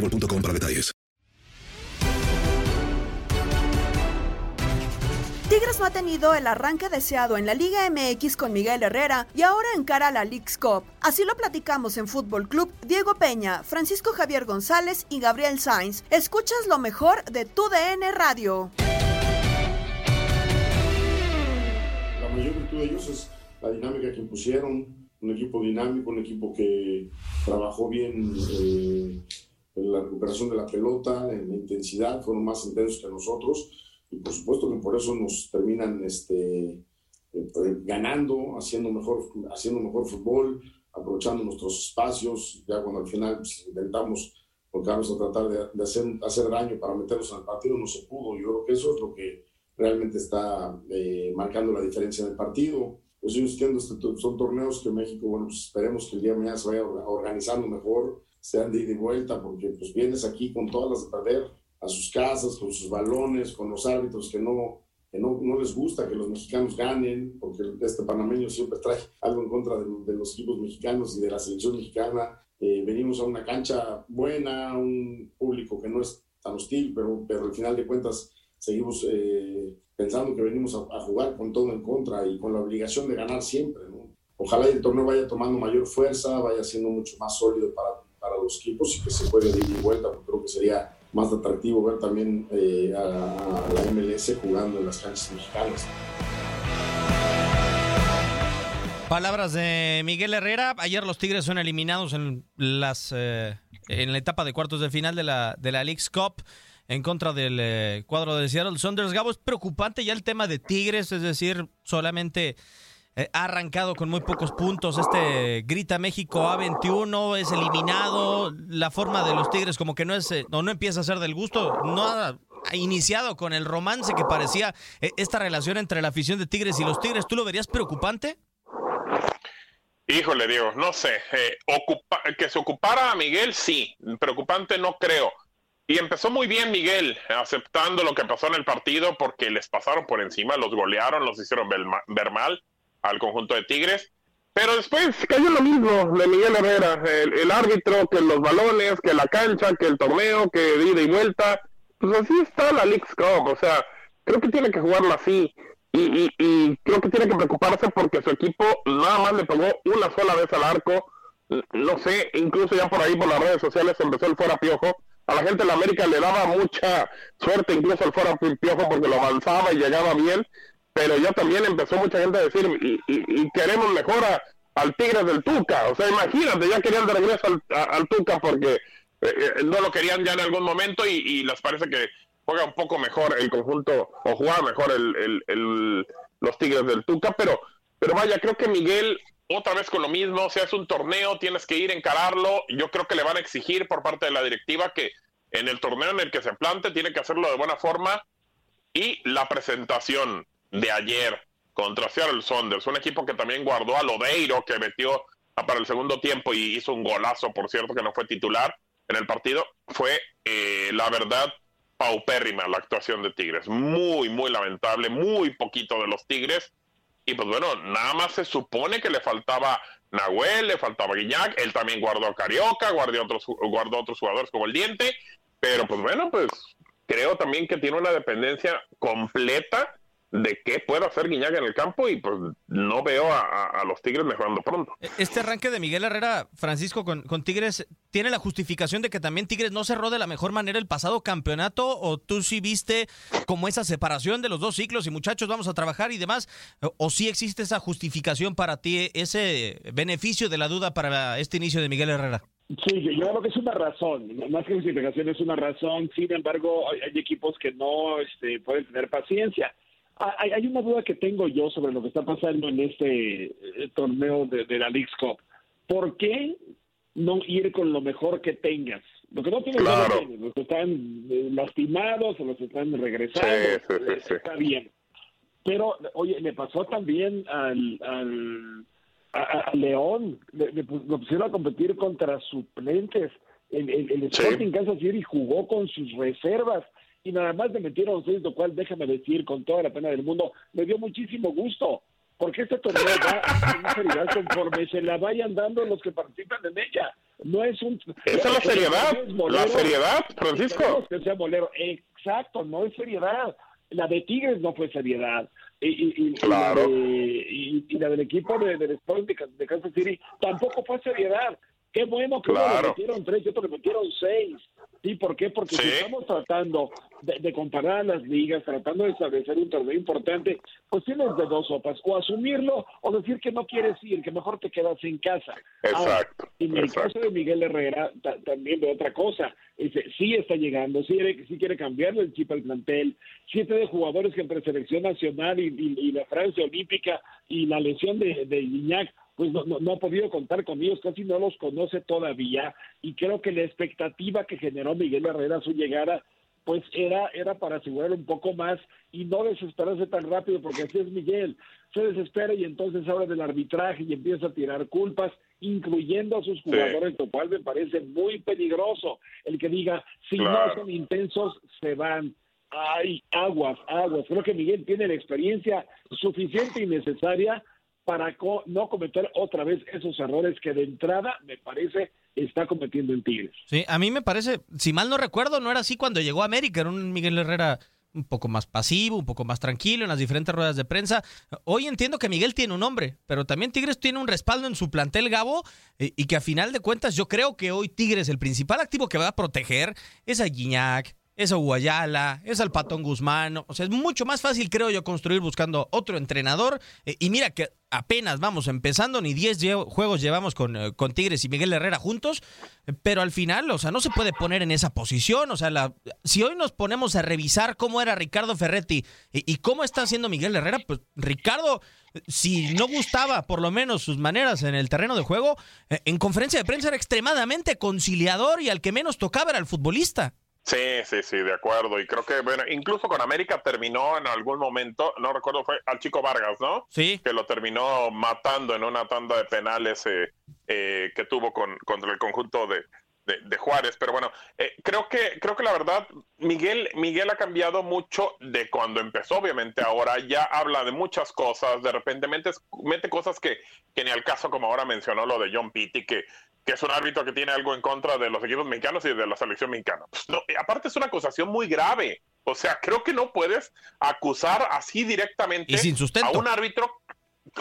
boostmobile.com para detalles. Tigres no ha tenido el arranque deseado en la Liga MX con Miguel Herrera y ahora encara la Leagues Cup. Así lo platicamos en Fútbol Club Diego Peña, Francisco Javier González y Gabriel Sainz. Escuchas lo mejor de tu DN Radio. La mayor virtud de ellos es la dinámica que impusieron, un equipo dinámico, un equipo que trabajó bien eh, en la recuperación de la pelota, en la intensidad, fueron más intensos que nosotros y por supuesto que por eso nos terminan este, eh, ganando, haciendo mejor, haciendo mejor fútbol, aprovechando nuestros espacios, ya cuando al final pues, intentamos volcarnos a tratar de, de hacer, hacer daño para meternos en el partido, no se pudo. Yo creo que eso es lo que realmente está eh, marcando la diferencia en el partido. Pues yo entiendo, este, son torneos que México, bueno, pues esperemos que el día de mañana se vaya organizando mejor, sean de ida y vuelta, porque pues vienes aquí con todas las de perder, a sus casas, con sus balones, con los árbitros que no, que no, no les gusta que los mexicanos ganen, porque este panameño siempre trae algo en contra de, de los equipos mexicanos y de la selección mexicana. Eh, venimos a una cancha buena, un público que no es tan hostil, pero, pero al final de cuentas seguimos eh, pensando que venimos a, a, jugar con todo en contra y con la obligación de ganar siempre. ¿no? Ojalá el torneo vaya tomando mayor fuerza, vaya siendo mucho más sólido para, los equipos y que se pueda ir y vuelta, porque creo que sería más atractivo ver también eh, a, a, la MLS jugando en las canchas mexicanas. Palabras de Miguel Herrera. Ayer los Tigres son eliminados en las eh, en la etapa de cuartos de final de la de la League's Cup en contra del eh, cuadro de Seattle Saunders. Gabo, es preocupante ya el tema de Tigres, es decir, solamente eh, ha arrancado con muy pocos puntos. Este Grita México A21 es eliminado. La forma de los Tigres como que no es, eh, no, no empieza a ser del gusto. No ha, iniciado con el romance que parecía eh, esta relación entre la afición de Tigres y los Tigres. ¿Tú lo verías preocupante? Híjole, Diego, no sé. Que se ocupara a Miguel, sí. Preocupante no creo. Y empezó muy bien Miguel, aceptando lo que pasó en el partido porque les pasaron por encima, los golearon, los hicieron ver mal al conjunto de Tigres. Pero después cayó lo mismo de Miguel Herrera, el, árbitro, que los balones, que la cancha, que el torneo, que ida y vuelta. Pues así está la League's Cup, o sea, creo que tiene que jugarlo así. Y, y, y, creo que tiene que preocuparse porque su equipo nada más le pegó una sola vez al arco. No sé, incluso ya por ahí por las redes sociales empezó el fuera piojo. A la gente de la América le daba mucha suerte incluso el fuera piojo porque lo avanzaba y llegaba bien. Pero ya también empezó mucha gente a decir, y, queremos mejor a, al Tigres del Tuca. O sea, imagínate, ya querían de regreso al, a, al Tuca porque eh, no lo querían ya en algún momento y, les parece que juega un poco mejor el conjunto o juega mejor el, los Tigres del Tuca, pero, pero vaya, creo que Miguel otra vez con lo mismo, si es un torneo, tienes que ir a encararlo, yo creo que le van a exigir por parte de la directiva que en el torneo en el que se plante tiene que hacerlo de buena forma y la presentación de ayer contra Seattle Saunders, un equipo que también guardó a Lodeiro, que metió para el segundo tiempo y hizo un golazo, por cierto, que no fue titular en el partido, fue eh, la verdad paupérrima la actuación de Tigres. Muy, muy lamentable, muy poquito de los Tigres. Y pues bueno, nada más se supone que le faltaba Nahuel, le faltaba Guiñac, él también guardó a Carioca, guardó otros, guardó otros jugadores como el Diente, pero pues bueno, pues creo también que tiene una dependencia completa de qué puede hacer Guiñaga en el campo y pues no veo a, los Tigres mejorando pronto. E, este arranque de Miguel Herrera, Francisco, con, Tigres, ¿tiene la justificación de que también Tigres no cerró de la mejor manera el pasado campeonato? ¿O tú sí viste como esa separación de los dos ciclos y muchachos vamos a trabajar y demás? ¿O, sí existe esa justificación para ti, ese beneficio de la duda para este inicio de Miguel Herrera? Sí, yo creo que es una razón, más que justificación es una razón, sin embargo hay, equipos que no este, pueden tener paciencia. Hay, hay, una duda que tengo yo sobre lo que está pasando en este eh, torneo de, la League's Cup. ¿Por qué no ir con lo mejor que tengas? Lo que no tienes los que están eh, lastimados o los que están regresando, eh, está bien. Pero, oye, le pasó también al, al a, León, le, pusieron a competir contra suplentes. El, el, el Sporting Kansas City jugó con sus reservas y nada más le metieron seis, lo cual déjame decir con toda la pena del mundo, me dio muchísimo gusto, porque este torneo va a seriedad conforme se la vayan dando los que participan en ella. No es un... Esa es la seriedad, la seriedad, Francisco. Que sea bolero. Exacto, no es seriedad. La de Tigres no fue seriedad. Y, claro. y, la del equipo de, del Sport de, Kansas City tampoco fue seriedad. Qué bueno que uno le metieron tres y otro le metieron seis. ¿Sí? ¿Por qué? Porque si estamos tratando de, comparar las ligas, tratando de establecer un torneo importante, pues tienes de dos sopas, o asumirlo o decir que no quieres ir, que mejor te quedas en casa. Exacto. en el caso de Miguel Herrera, también de otra cosa. Dice, sí está llegando, sí, sí quiere cambiarle el chip al plantel, siete de jugadores que entre selección nacional y, la Francia Olímpica y la lesión de, de Guiñac pues no, no, ha podido contar con ellos, casi no los conoce todavía y creo que la expectativa que generó Miguel Herrera a su llegada pues era, era para asegurar un poco más y no desesperarse tan rápido, porque así es Miguel, se desespera y entonces habla del arbitraje y empieza a tirar culpas, incluyendo a sus jugadores, lo cual me parece muy peligroso. El que diga, si no son intensos, se van. Ay, aguas, aguas. Creo que Miguel tiene la experiencia suficiente y necesaria para no cometer otra vez esos errores que de entrada me parece está cometiendo en Tigres. Sí, a mí me parece, si mal no recuerdo, no era así cuando llegó a América, era un Miguel Herrera un poco más pasivo, un poco más tranquilo en las diferentes ruedas de prensa. Hoy entiendo que Miguel tiene un nombre, pero también Tigres tiene un respaldo en su plantel, Gabo, y, que a final de cuentas yo creo que hoy Tigres, el principal activo que va a proteger es a Guiñac, es a Guayala, es al Patón Guzmán. O sea, es mucho más fácil, creo yo, construir buscando otro entrenador. Eh, y mira que apenas vamos empezando, ni 10 juegos llevamos con, eh, con, Tigres y Miguel Herrera juntos, pero al final, o sea, no se puede poner en esa posición. O sea, la, si hoy nos ponemos a revisar cómo era Ricardo Ferretti y, cómo está haciendo Miguel Herrera, pues Ricardo, si no gustaba por lo menos sus maneras en el terreno de juego, eh, en conferencia de prensa era extremadamente conciliador y al que menos tocaba era el futbolista. Sí, sí, sí, de acuerdo. Y creo que, bueno, incluso con América terminó en algún momento, no recuerdo, fue al Chico Vargas, ¿no? Sí. Que lo terminó matando en una tanda de penales eh, eh, que tuvo con, contra el conjunto de, de, Juárez. Pero bueno, eh, creo, que, creo que la verdad, Miguel, Miguel ha cambiado mucho de cuando empezó, obviamente. Ahora ya habla de muchas cosas, de repente mete, mete cosas que, que ni al caso, como ahora mencionó lo de John Pitti, que que es un árbitro que tiene algo en contra de los equipos mexicanos y de la selección mexicana. Pues no, aparte es una acusación muy grave. O sea, creo que no puedes acusar así directamente a un árbitro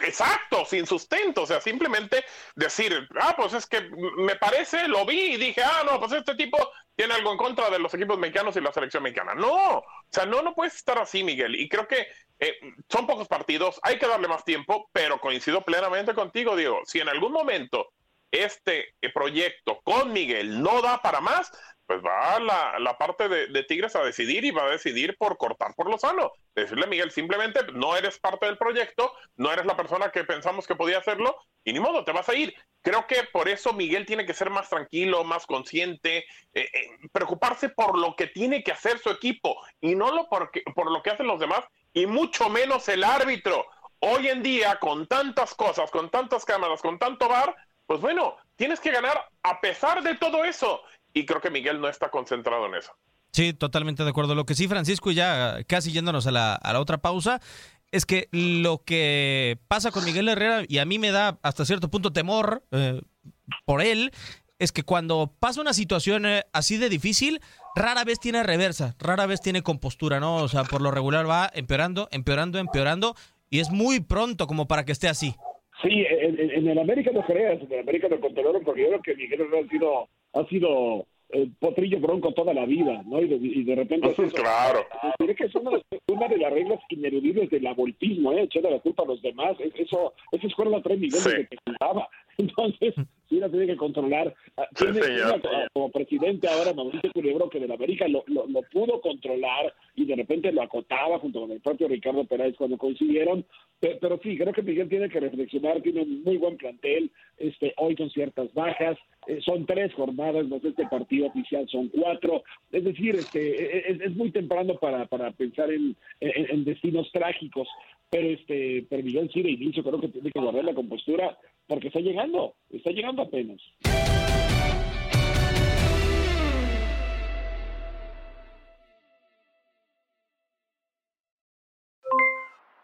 Exacto, sin sustento, o sea, simplemente decir, ah, pues es que me parece, lo vi y dije, ah, no, pues este tipo tiene algo en contra de los equipos mexicanos y la selección mexicana. No, o sea, no, no puedes estar así, Miguel. Y creo que eh, son pocos partidos, hay que darle más tiempo, pero coincido plenamente contigo, Diego. Si en algún momento este proyecto con Miguel no da para más, pues va la, la parte de, Tigres a decidir y va a decidir por cortar por lo sano. Decirle, Miguel, simplemente no eres parte del proyecto, no eres la persona que pensamos que podía hacerlo y ni modo, te vas a ir. Creo que por eso Miguel tiene que ser más tranquilo, más consciente, eh, eh, preocuparse por lo que tiene que hacer su equipo y no lo por lo que hacen los demás y mucho menos el árbitro. Hoy en día, con tantas cosas, con tantas cámaras, con tanto bar, pues bueno, tienes que ganar a pesar de todo eso y creo que Miguel no está concentrado en eso. Sí, totalmente de acuerdo. Lo que sí, Francisco, y ya casi yéndonos a la, otra pausa, es que lo que pasa con Miguel Herrera, y a mí me da hasta cierto punto temor eh, por él, es que cuando pasa una situación eh, así de difícil, rara vez tiene reversa, rara vez tiene compostura, ¿no? O sea, por lo regular va empeorando, empeorando, empeorando, y es muy pronto como para que esté así. Sí, en, el América no creas, en el América lo controlaron porque yo creo que Miguel Herrera ha sido ha sido el potrillo bronco toda la vida, ¿no? Y de, y de repente... claro. Tiene que es una, una, de las reglas ineludibles del abortismo, ¿eh? Echarle la culpa a los demás. Eso, esa escuela la trae Miguel desde que jugaba. Entonces, sí la tiene que controlar. Ah, tiene como presidente ahora Mauricio Culebro que del América lo, lo, lo, pudo controlar y de repente lo acotaba junto con el propio Ricardo Pérez cuando coincidieron. Pero, pero, sí, creo que Miguel tiene que reflexionar, tiene un muy buen plantel, este hoy con ciertas bajas, eh, son tres jornadas, sé, este partido oficial son cuatro. Es decir, este es, es muy temprano para, para pensar en, en, destinos trágicos. Pero este, pero Miguel sí de inicio creo que tiene que guardar la compostura porque está llegando, está llegando apenas.